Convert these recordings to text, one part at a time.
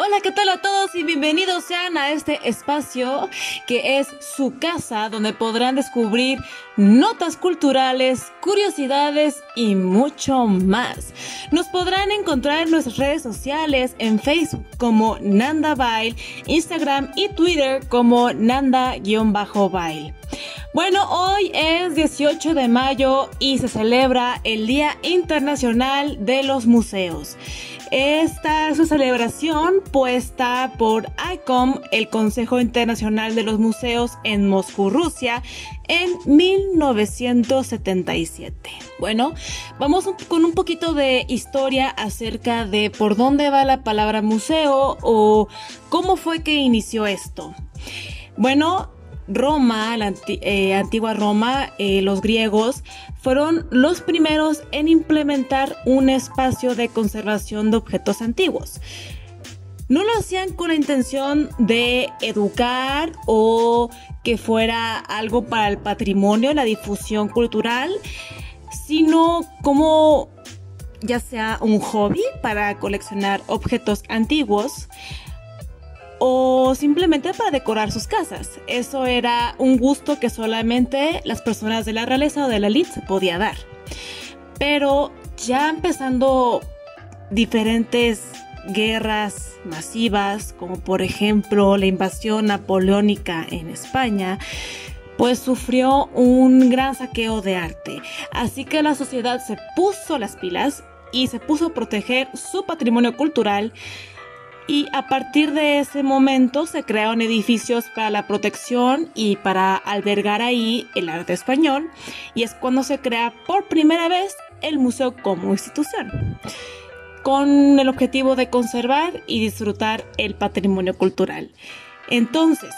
Hola, ¿qué tal a todos y bienvenidos sean a este espacio que es su casa donde podrán descubrir notas culturales, curiosidades y mucho más. Nos podrán encontrar en nuestras redes sociales en Facebook como Nanda Bail, Instagram y Twitter como Nanda-Bail. Bueno, hoy es 18 de mayo y se celebra el Día Internacional de los Museos. Esta es su celebración puesta por ICOM, el Consejo Internacional de los Museos en Moscú, Rusia, en 1977. Bueno, vamos con un poquito de historia acerca de por dónde va la palabra museo o cómo fue que inició esto. Bueno, Roma, la eh, antigua Roma, eh, los griegos, fueron los primeros en implementar un espacio de conservación de objetos antiguos. No lo hacían con la intención de educar o que fuera algo para el patrimonio, la difusión cultural, sino como ya sea un hobby para coleccionar objetos antiguos, o simplemente para decorar sus casas. Eso era un gusto que solamente las personas de la realeza o de la elite se podía dar. Pero ya empezando diferentes guerras masivas, como por ejemplo la invasión napoleónica en España, pues sufrió un gran saqueo de arte. Así que la sociedad se puso las pilas y se puso a proteger su patrimonio cultural y a partir de ese momento se crearon edificios para la protección y para albergar ahí el arte español y es cuando se crea por primera vez el museo como institución con el objetivo de conservar y disfrutar el patrimonio cultural. Entonces,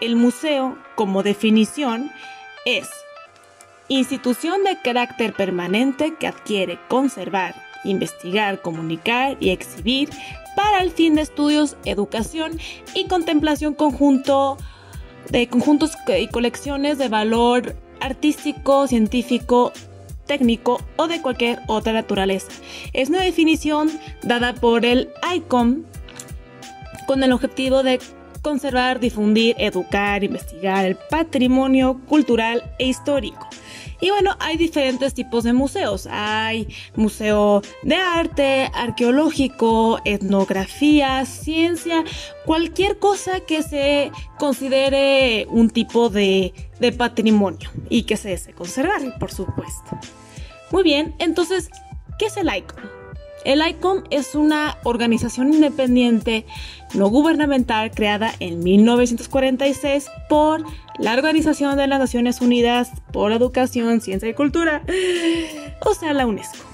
el museo como definición es institución de carácter permanente que adquiere conservar, investigar, comunicar y exhibir para el fin de estudios, educación y contemplación conjunto de conjuntos y colecciones de valor artístico, científico, técnico o de cualquier otra naturaleza. Es una definición dada por el ICOM con el objetivo de conservar, difundir, educar, investigar el patrimonio cultural e histórico. Y bueno, hay diferentes tipos de museos. Hay museo de arte, arqueológico, etnografía, ciencia, cualquier cosa que se considere un tipo de, patrimonio y que se desee conservar, por supuesto. Muy bien, entonces, ¿qué es el ICON? El ICOM es una organización independiente no gubernamental creada en 1946 por la Organización de las Naciones Unidas por Educación, Ciencia y Cultura, o sea, la UNESCO.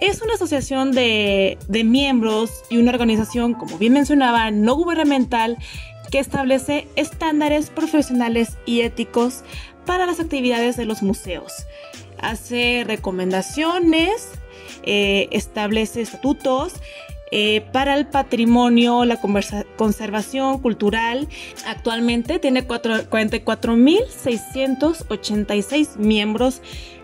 Es una asociación de, de miembros y una organización, como bien mencionaba, no gubernamental que establece estándares profesionales y éticos para las actividades de los museos. Hace recomendaciones eh, establece estatutos eh, para el patrimonio, la conservación cultural. Actualmente tiene 44.686 miembros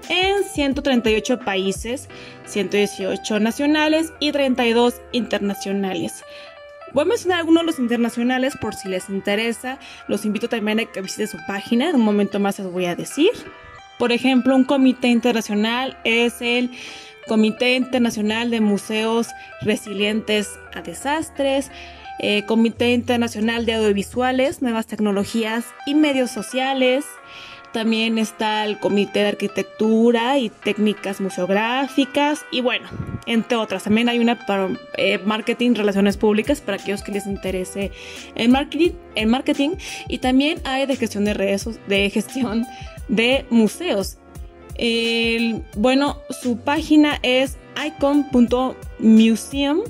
en 138 países, 118 nacionales y 32 internacionales. Voy a mencionar algunos de los internacionales por si les interesa. Los invito también a que visiten su página. En un momento más les voy a decir. Por ejemplo, un comité internacional es el Comité Internacional de Museos Resilientes a Desastres, eh, Comité Internacional de Audiovisuales, Nuevas Tecnologías y Medios Sociales. También está el Comité de Arquitectura y Técnicas Museográficas y bueno, entre otras. También hay una para eh, Marketing, Relaciones Públicas para aquellos que les interese el marketing, el marketing y también hay de gestión de redes, de gestión de museos bueno, su página es icon.museum.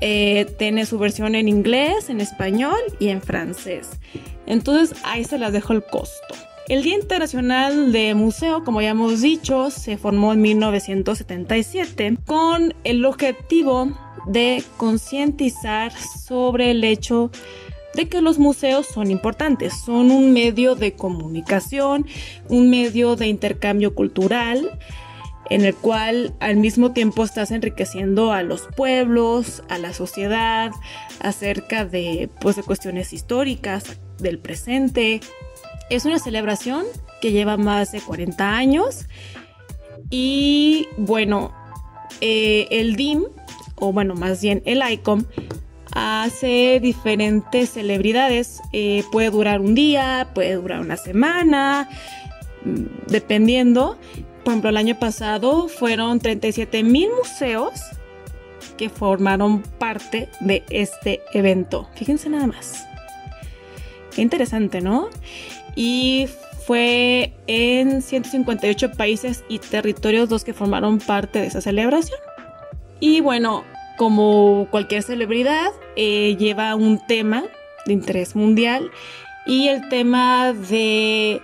Eh, tiene su versión en inglés, en español y en francés. Entonces ahí se las dejo el costo. El Día Internacional de Museo, como ya hemos dicho, se formó en 1977 con el objetivo de concientizar sobre el hecho de que los museos son importantes, son un medio de comunicación, un medio de intercambio cultural en el cual al mismo tiempo estás enriqueciendo a los pueblos, a la sociedad, acerca de, pues, de cuestiones históricas, del presente. Es una celebración que lleva más de 40 años y bueno, eh, el DIM, o bueno, más bien el ICOM, hace diferentes celebridades. Eh, puede durar un día, puede durar una semana, mm, dependiendo. Por ejemplo, el año pasado fueron 37 mil museos que formaron parte de este evento. Fíjense nada más. Qué interesante, ¿no? Y fue en 158 países y territorios los que formaron parte de esa celebración. Y bueno, como cualquier celebridad, eh, lleva un tema de interés mundial y el tema de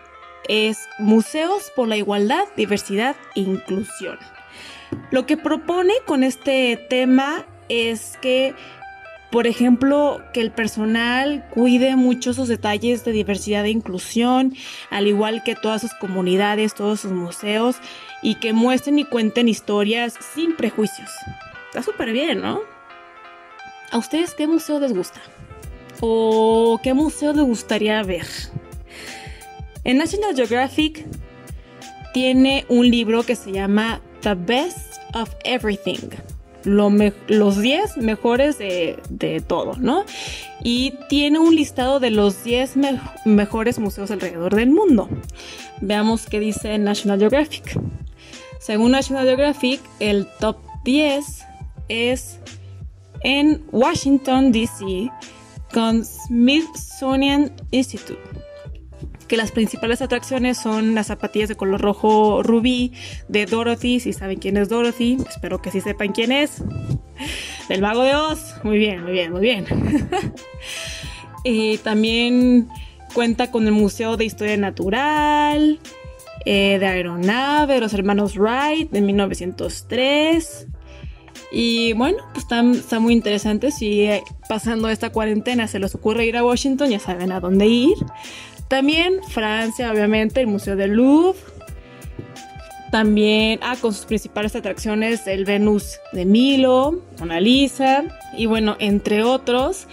es Museos por la Igualdad, Diversidad e Inclusión. Lo que propone con este tema es que, por ejemplo, que el personal cuide mucho sus detalles de diversidad e inclusión, al igual que todas sus comunidades, todos sus museos, y que muestren y cuenten historias sin prejuicios. Está súper bien, ¿no? ¿A ustedes qué museo les gusta? ¿O qué museo les gustaría ver? En National Geographic tiene un libro que se llama The Best of Everything. los 10 mejores de, todo, ¿no? Y tiene un listado de los 10 mejores museos alrededor del mundo. Veamos qué dice National Geographic. Según National Geographic, el top 10 es en Washington, D.C., con Smithsonian Institute que las principales atracciones son las zapatillas de color rojo rubí de Dorothy, si saben quién es Dorothy, espero que sí sepan quién es. Del Mago de Oz, muy bien, muy bien, muy bien. y también cuenta con el Museo de Historia Natural, eh, de Aeronave, los hermanos Wright, de 1903. Y bueno, pues está, está, muy interesante. Si eh, pasando esta cuarentena se les ocurre ir a Washington, ya saben a dónde ir. También Francia, obviamente, el Museo del Louvre. También, ah, con sus principales atracciones, el Venus de Milo, Mona Lisa, y bueno, entre otros,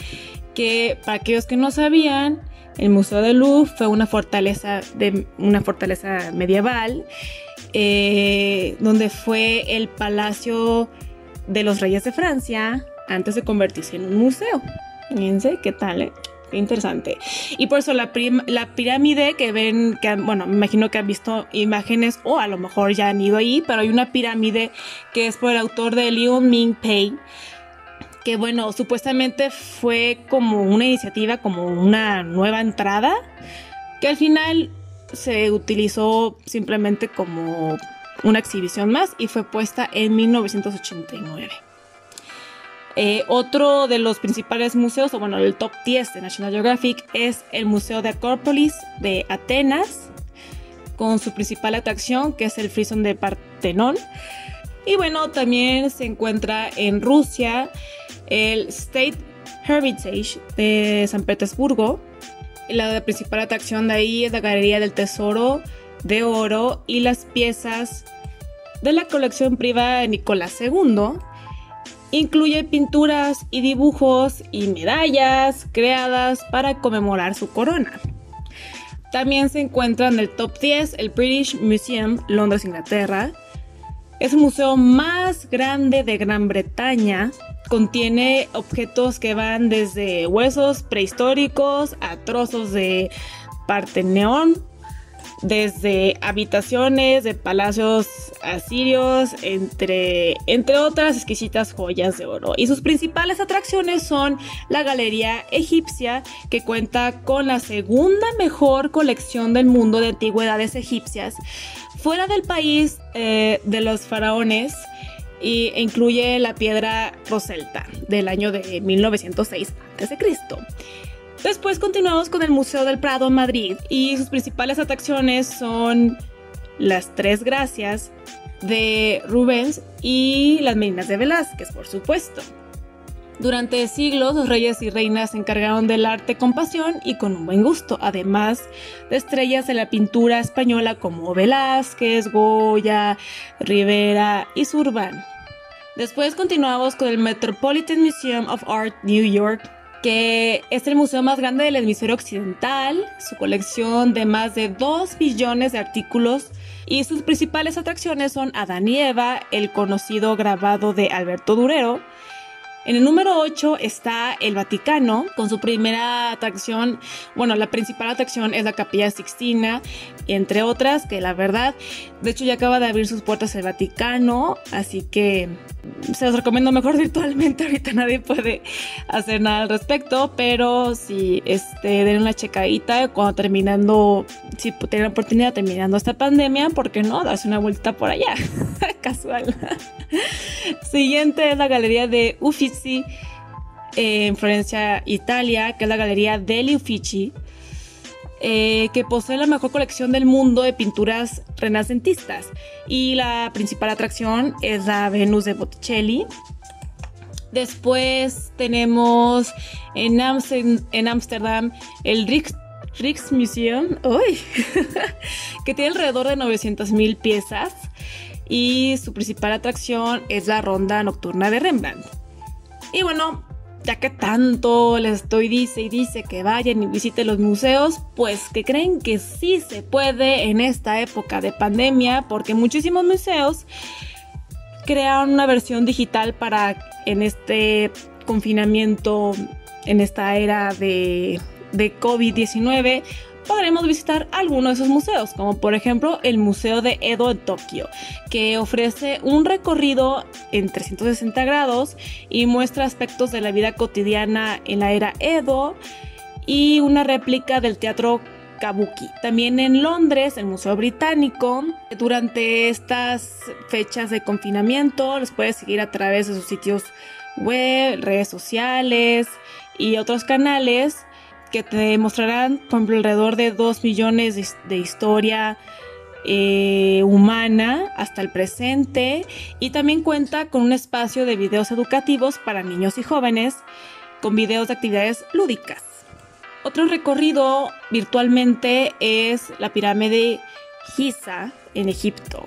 que para aquellos que no sabían, el Museo del Louvre fue una fortaleza, de, una fortaleza medieval, eh, donde fue el palacio de los reyes de Francia antes de convertirse en un museo. Fíjense qué tal, ¿eh? interesante. Y por eso la, la pirámide que ven, que bueno, me imagino que han visto imágenes o a lo mejor ya han ido ahí, pero hay una pirámide que es por el autor de Liu Ming Pei, que bueno, supuestamente fue como una iniciativa, como una nueva entrada, que al final se utilizó simplemente como una exhibición más y fue puesta en 1989. Eh, otro de los principales museos, o bueno, el top 10 de National Geographic, es el Museo de Acrópolis de Atenas, con su principal atracción, que es el frison de Partenón. Y bueno, también se encuentra en Rusia el State Heritage de San Petersburgo. La principal atracción de ahí es la Galería del Tesoro de Oro y las piezas de la colección privada de Nicolás II Incluye pinturas y dibujos y medallas creadas para conmemorar su corona. También se encuentra en el top 10 el British Museum, Londres, Inglaterra. Es el museo más grande de Gran Bretaña. Contiene objetos que van desde huesos prehistóricos a trozos de Parteneón, desde habitaciones de palacios asirios, entre, entre otras exquisitas joyas de oro. Y sus principales atracciones son la Galería Egipcia, que cuenta con la segunda mejor colección del mundo de antigüedades egipcias, fuera del país eh, de los faraones. e incluye la piedra Roselta del año de 1906 a.C. Después continuamos con el Museo del Prado en Madrid y sus principales atracciones son las Tres Gracias de Rubens y las Meninas de Velázquez, por supuesto. Durante siglos los reyes y reinas se encargaron del arte con pasión y con un buen gusto, además de estrellas de la pintura española como Velázquez, Goya, Rivera y Surban. Después continuamos con el Metropolitan Museum of Art New York, que es el museo más grande del hemisferio occidental, su colección de más de 2 billones de artículos. Y sus principales atracciones son Adán y Eva, el conocido grabado de Alberto Durero, en el número 8 está el Vaticano, con su primera atracción, bueno, la principal atracción es la Capilla Sixtina, entre otras, que la verdad, de hecho ya acaba de abrir sus puertas el Vaticano, así que se los recomiendo mejor virtualmente, ahorita nadie puede hacer nada al respecto, pero si este, den una checadita cuando terminando, si tienen oportunidad terminando esta pandemia, ¿por qué no? Darse una vuelta por allá, casual. Siguiente es la galería de Uffizi en Florencia, Italia, que es la galería degli Uffizi. Eh, que posee la mejor colección del mundo de pinturas renacentistas. Y la principal atracción es la Venus de Botticelli. Después tenemos en Ámsterdam el Rijksmuseum, que tiene alrededor de 900.000 piezas y su principal atracción es la ronda nocturna de Rembrandt. Y bueno, ya que tanto les estoy dice y dice que vayan y visiten los museos, pues que creen que sí se puede en esta época de pandemia, porque muchísimos museos crearon una versión digital para en este confinamiento, en esta era de, de COVID-19, podremos visitar alguno de esos museos, como por ejemplo el Museo de Edo en Tokio, que ofrece un recorrido en 360 grados y muestra aspectos de la vida cotidiana en la era Edo y una réplica del teatro Kabuki. También en Londres, el Museo Británico, durante estas fechas de confinamiento, los puedes seguir a través de sus sitios web, redes sociales y otros canales que te mostrarán, por ejemplo, alrededor de 2 millones de, historia eh, humana hasta el presente y también cuenta con un espacio de videos educativos para niños y jóvenes con videos de actividades lúdicas. Otro recorrido virtualmente es la pirámide Giza en Egipto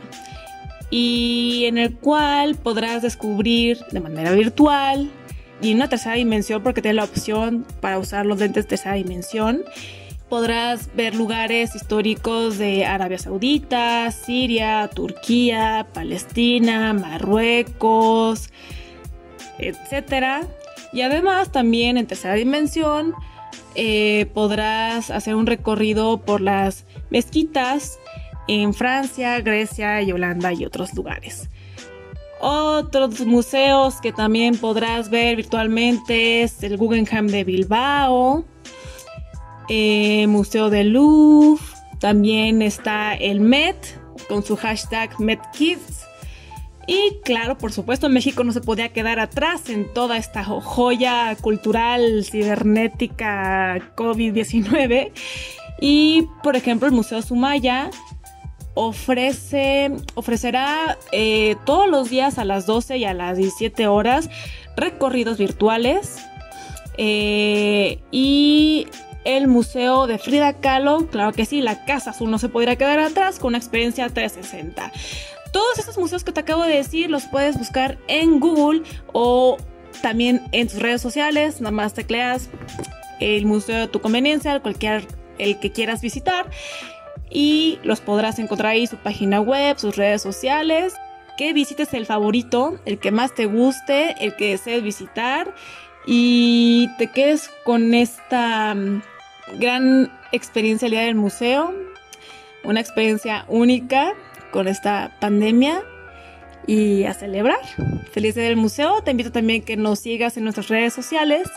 y en el cual podrás descubrir de manera virtual y una tercera dimensión porque tiene la opción para usar los lentes de tercera dimensión. Podrás ver lugares históricos de Arabia Saudita, Siria, Turquía, Palestina, Marruecos, etc. Y además también en tercera dimensión eh, podrás hacer un recorrido por las mezquitas en Francia, Grecia y Holanda y otros lugares. Otros museos que también podrás ver virtualmente es el Guggenheim de Bilbao, eh, Museo de Louvre, también está el Met con su hashtag MetKids. Y claro, por supuesto, México no se podía quedar atrás en toda esta joya cultural cibernética COVID-19. Y por ejemplo, el Museo Sumaya ofrece, ofrecerá eh, todos los días a las 12 y a las 17 horas recorridos virtuales. Eh, y el Museo de Frida Kahlo, claro que sí, la Casa Azul no se podrá quedar atrás con una experiencia 360. Todos estos museos que te acabo de decir los puedes buscar en Google o también en tus redes sociales, nada más tecleas el museo de tu conveniencia, cualquier el que quieras visitar y los podrás encontrar ahí su página web, sus redes sociales. Que visites el favorito, el que más te guste, el que desees visitar y te quedes con esta mm, gran experiencia al día del museo, una experiencia única con esta pandemia y a celebrar. Feliz día del museo. Te invito también que nos sigas en nuestras redes sociales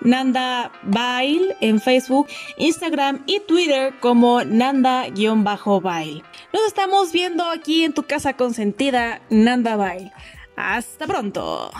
Nanda Bail en Facebook, Instagram y Twitter como Nanda-Bail. Nos estamos viendo aquí en tu casa consentida, Nanda Bail. Hasta pronto.